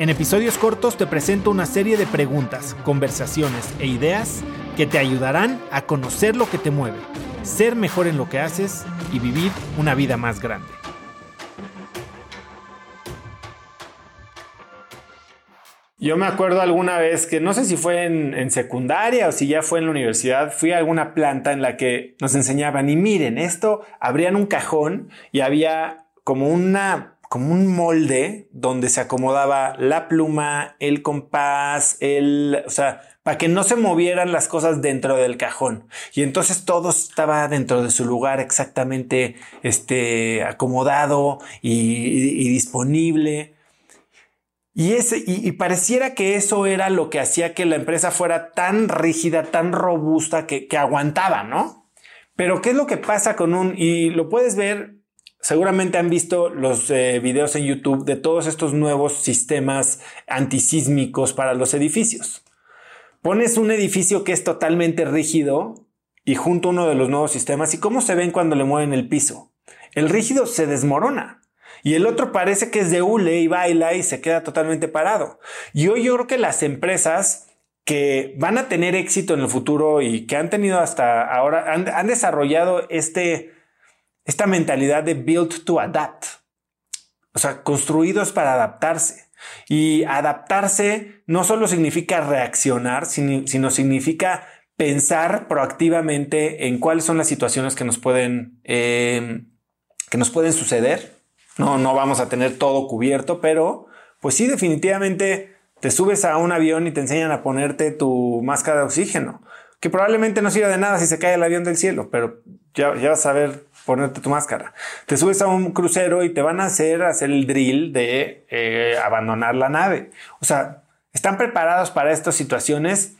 En episodios cortos te presento una serie de preguntas, conversaciones e ideas que te ayudarán a conocer lo que te mueve, ser mejor en lo que haces y vivir una vida más grande. Yo me acuerdo alguna vez que no sé si fue en, secundaria o si ya fue en la universidad, fui a alguna planta en la que nos enseñaban y miren, esto, abrían un cajón y había como una como un molde donde se acomodaba la pluma, el compás, el, o sea, para que no se movieran las cosas dentro del cajón. Y entonces todo estaba dentro de su lugar exactamente este, acomodado y, disponible. Y, ese, y, pareciera que eso era lo que hacía que la empresa fuera tan rígida, tan robusta, que, que aguantaba, ¿no? Pero ¿qué es lo que pasa con un, y lo puedes ver Seguramente han visto los eh, videos en YouTube de todos estos nuevos sistemas antisísmicos para los edificios. Pones un edificio que es totalmente rígido y junto a uno de los nuevos sistemas y cómo se ven cuando le mueven el piso. El rígido se desmorona y el otro parece que es de hule y baila y se queda totalmente parado. Y hoy yo creo que las empresas que van a tener éxito en el futuro y que han tenido hasta ahora, han desarrollado este esta mentalidad de build to adapt. O sea, construidos para adaptarse. Y adaptarse no solo significa reaccionar, sino, significa pensar proactivamente en cuáles son las situaciones que nos pueden, em, que nos pueden suceder. No, no vamos a tener todo cubierto, pero pues sí, definitivamente te subes a un avión y te enseñan a ponerte tu máscara de oxígeno, que probablemente no sirva de nada si se cae el avión del cielo, pero ya, ya vas a ver ponerte tu máscara. Te subes a un crucero y te van a hacer hacer el drill de eh, abandonar la nave. O sea, están preparados para estas situaciones,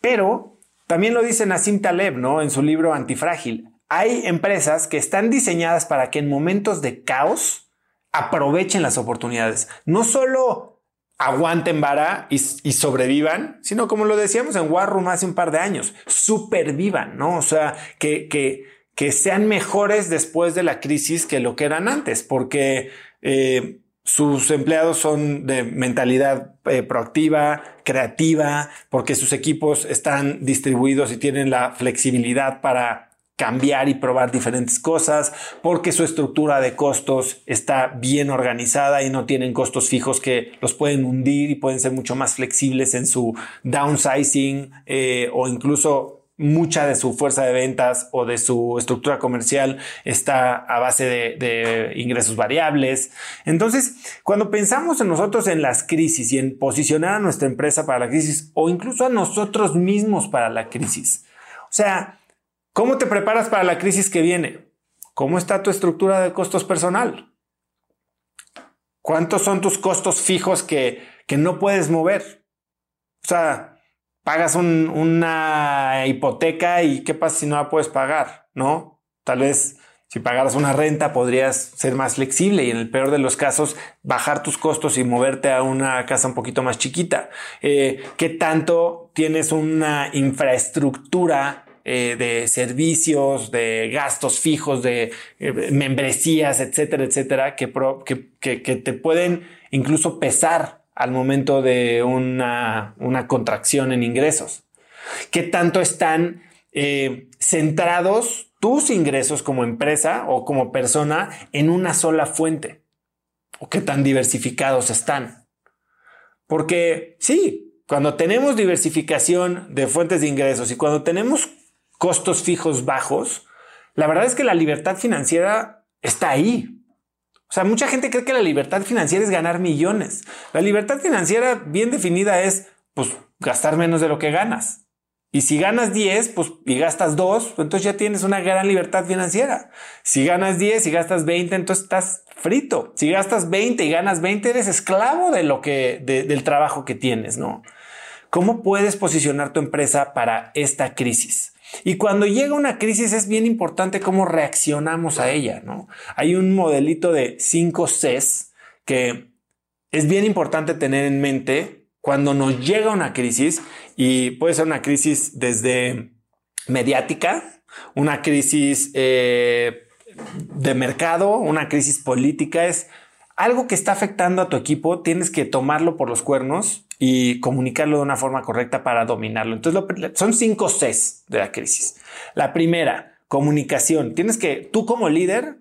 pero también lo dice Nassim Taleb, ¿no? En su libro Antifrágil. Hay empresas que están diseñadas para que en momentos de caos aprovechen las oportunidades. No solo aguanten vara y, sobrevivan, sino como lo decíamos en War Room hace un par de años, supervivan, ¿no? O sea, que, que que sean mejores después de la crisis que lo que eran antes, porque eh, sus empleados son de mentalidad eh, proactiva, creativa, porque sus equipos están distribuidos y tienen la flexibilidad para cambiar y probar diferentes cosas, porque su estructura de costos está bien organizada y no tienen costos fijos que los pueden hundir y pueden ser mucho más flexibles en su downsizing eh, o incluso mucha de su fuerza de ventas o de su estructura comercial está a base de, ingresos variables. Entonces, cuando pensamos en nosotros en las crisis y en posicionar a nuestra empresa para la crisis o incluso a nosotros mismos para la crisis, o sea, ¿cómo te preparas para la crisis que viene? ¿Cómo está tu estructura de costos personal? ¿Cuántos son tus costos fijos que, que no puedes mover? O sea, pagas una hipoteca y qué pasa si no la puedes pagar, ¿no? Tal vez si pagaras una renta podrías ser más flexible y en el peor de los casos bajar tus costos y moverte a una casa un poquito más chiquita. Eh, ¿Qué tanto tienes una infraestructura eh, de servicios, de gastos fijos, de eh, membresías, etcétera, etcétera, que, te pueden incluso pesar al momento de una, contracción en ingresos? ¿Qué tanto están eh, centrados tus ingresos como empresa o como persona en una sola fuente? ¿O qué tan diversificados están? Porque sí, cuando tenemos diversificación de fuentes de ingresos y cuando tenemos costos fijos bajos, la verdad es que la libertad financiera está ahí. O sea, mucha gente cree que la libertad financiera es ganar millones. La libertad financiera bien definida es, pues, gastar menos de lo que ganas. Y si ganas 10, pues, y gastas 2, entonces ya tienes una gran libertad financiera. Si ganas 10 y gastas 20, entonces estás frito. Si gastas 20 y ganas 20, eres esclavo de lo que, del trabajo que tienes, ¿no? ¿Cómo puedes posicionar tu empresa para esta crisis? Y cuando llega una crisis es bien importante cómo reaccionamos a ella, ¿no? Hay un modelito de 5 Cs que es bien importante tener en mente cuando nos llega una crisis y puede ser una crisis desde mediática, una crisis eh, de mercado, una crisis política, es algo que está afectando a tu equipo, tienes que tomarlo por los cuernos y comunicarlo de una forma correcta para dominarlo. Entonces, son cinco Cs de la crisis. La primera, comunicación. Tienes que, tú como líder,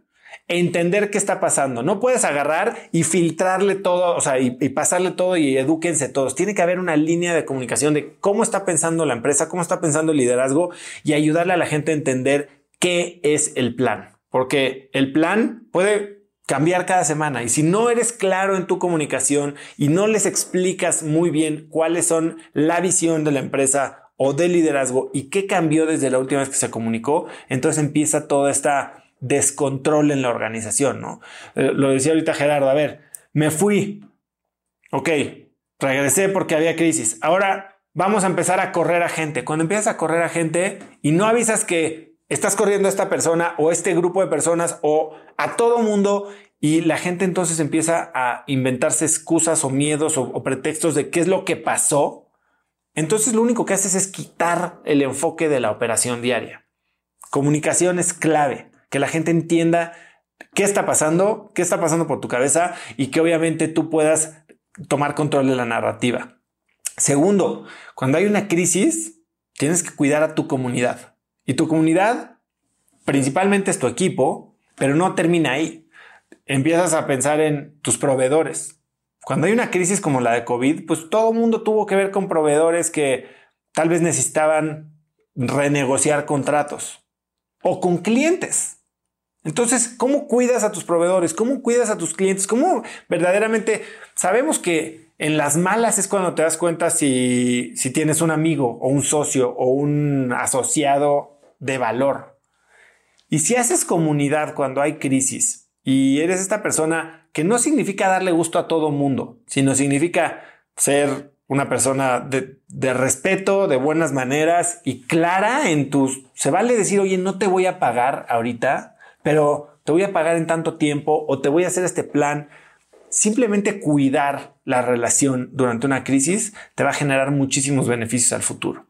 entender qué está pasando. No puedes agarrar y filtrarle todo, o sea, y, y, pasarle todo y edúquense todos. Tiene que haber una línea de comunicación de cómo está pensando la empresa, cómo está pensando el liderazgo y ayudarle a la gente a entender qué es el plan. Porque el plan puede cambiar cada semana. Y si no eres claro en tu comunicación y no les explicas muy bien cuáles son la visión de la empresa o del liderazgo y qué cambió desde la última vez que se comunicó, entonces empieza toda esta descontrol en la organización, ¿no? Eh, lo decía ahorita Gerardo, a ver, me fui, ok, regresé porque había crisis, ahora vamos a empezar a correr a gente. Cuando empiezas a correr a gente y no avisas que estás corriendo a esta persona o este grupo de personas o a todo mundo y la gente entonces empieza a inventarse excusas o miedos o, pretextos de qué es lo que pasó. Entonces lo único que haces es quitar el enfoque de la operación diaria. Comunicación es clave, que la gente entienda qué está pasando, qué está pasando por tu cabeza y que obviamente tú puedas tomar control de la narrativa. Segundo, cuando hay una crisis, tienes que cuidar a tu comunidad. Y tu comunidad principalmente es tu equipo, pero no termina ahí. Empiezas a pensar en tus proveedores. Cuando hay una crisis como la de COVID, pues todo el mundo tuvo que ver con proveedores que tal vez necesitaban renegociar contratos o con clientes. Entonces, ¿cómo cuidas a tus proveedores? ¿Cómo cuidas a tus clientes? ¿Cómo verdaderamente sabemos que en las malas es cuando te das cuenta si, tienes un amigo o un socio o un asociado de valor. Y si haces comunidad cuando hay crisis y eres esta persona que no significa darle gusto a todo mundo, sino significa ser una persona de, respeto, de buenas maneras y clara en tus... Se vale decir, oye, no te voy a pagar ahorita, pero te voy a pagar en tanto tiempo o te voy a hacer este plan simplemente cuidar la relación durante una crisis te va a generar muchísimos beneficios al futuro.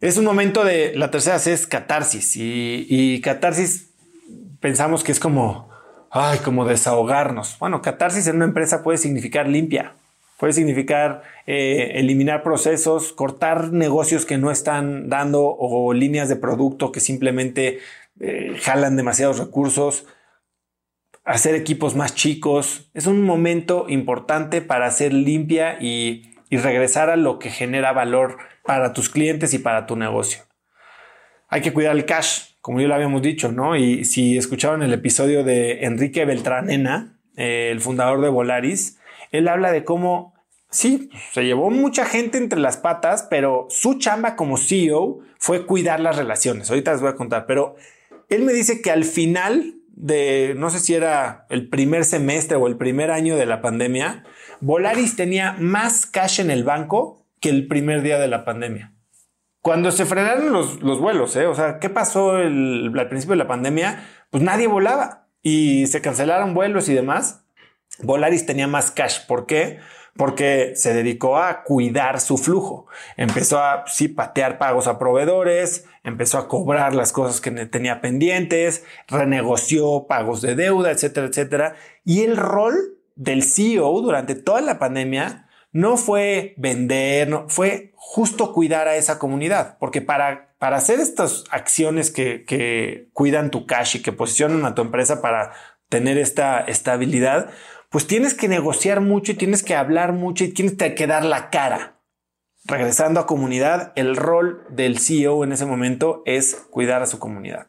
Es un momento de, la tercera es catarsis y, catarsis pensamos que es como, ay, como desahogarnos. Bueno, catarsis en una empresa puede significar limpia, puede significar eh, eliminar procesos, cortar negocios que no están dando o líneas de producto que simplemente eh, jalan demasiados recursos hacer equipos más chicos. Es un momento importante para hacer limpia y, regresar a lo que genera valor para tus clientes y para tu negocio. Hay que cuidar el cash, como ya lo habíamos dicho, ¿no? Y si escucharon el episodio de Enrique Beltranena, eh, el fundador de Volaris, él habla de cómo, sí, se llevó mucha gente entre las patas, pero su chamba como CEO fue cuidar las relaciones. Ahorita les voy a contar, pero él me dice que al final de, no sé si era el primer semestre o el primer año de la pandemia, Volaris tenía más cash en el banco que el primer día de la pandemia. Cuando se frenaron los, vuelos, ¿eh? o sea, ¿qué pasó al principio de la pandemia? Pues nadie volaba y se cancelaron vuelos y demás. Volaris tenía más cash. ¿Por qué? Porque se dedicó a cuidar su flujo. Empezó a, sí, patear pagos a proveedores, empezó a cobrar las cosas que tenía pendientes, renegoció pagos de deuda, etcétera, etcétera. Y el rol del CEO durante toda la pandemia no fue vender, fue justo cuidar a esa comunidad, porque para, para hacer estas acciones que, que cuidan tu cash y que posicionan a tu empresa para tener esta estabilidad, pues tienes que negociar mucho y tienes que hablar mucho y tienes que dar la cara. Regresando a comunidad, el rol del CEO en ese momento es cuidar a su comunidad.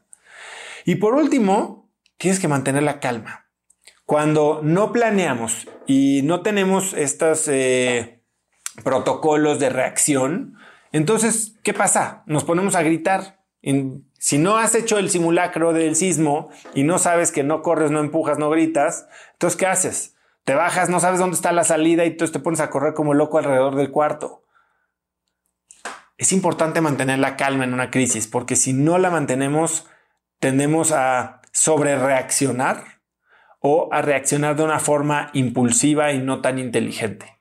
Y por último, tienes que mantener la calma. Cuando no planeamos y no tenemos estos eh, protocolos de reacción, entonces, ¿qué pasa? Nos ponemos a gritar. Si no has hecho el simulacro del sismo y no sabes que no corres, no empujas, no gritas, entonces ¿qué haces? Te bajas, no sabes dónde está la salida y entonces te pones a correr como loco alrededor del cuarto. es importante mantener la calma en una crisis, porque si no la mantenemos, tendemos a sobrereaccionar o a reaccionar de una forma impulsiva y no tan inteligente.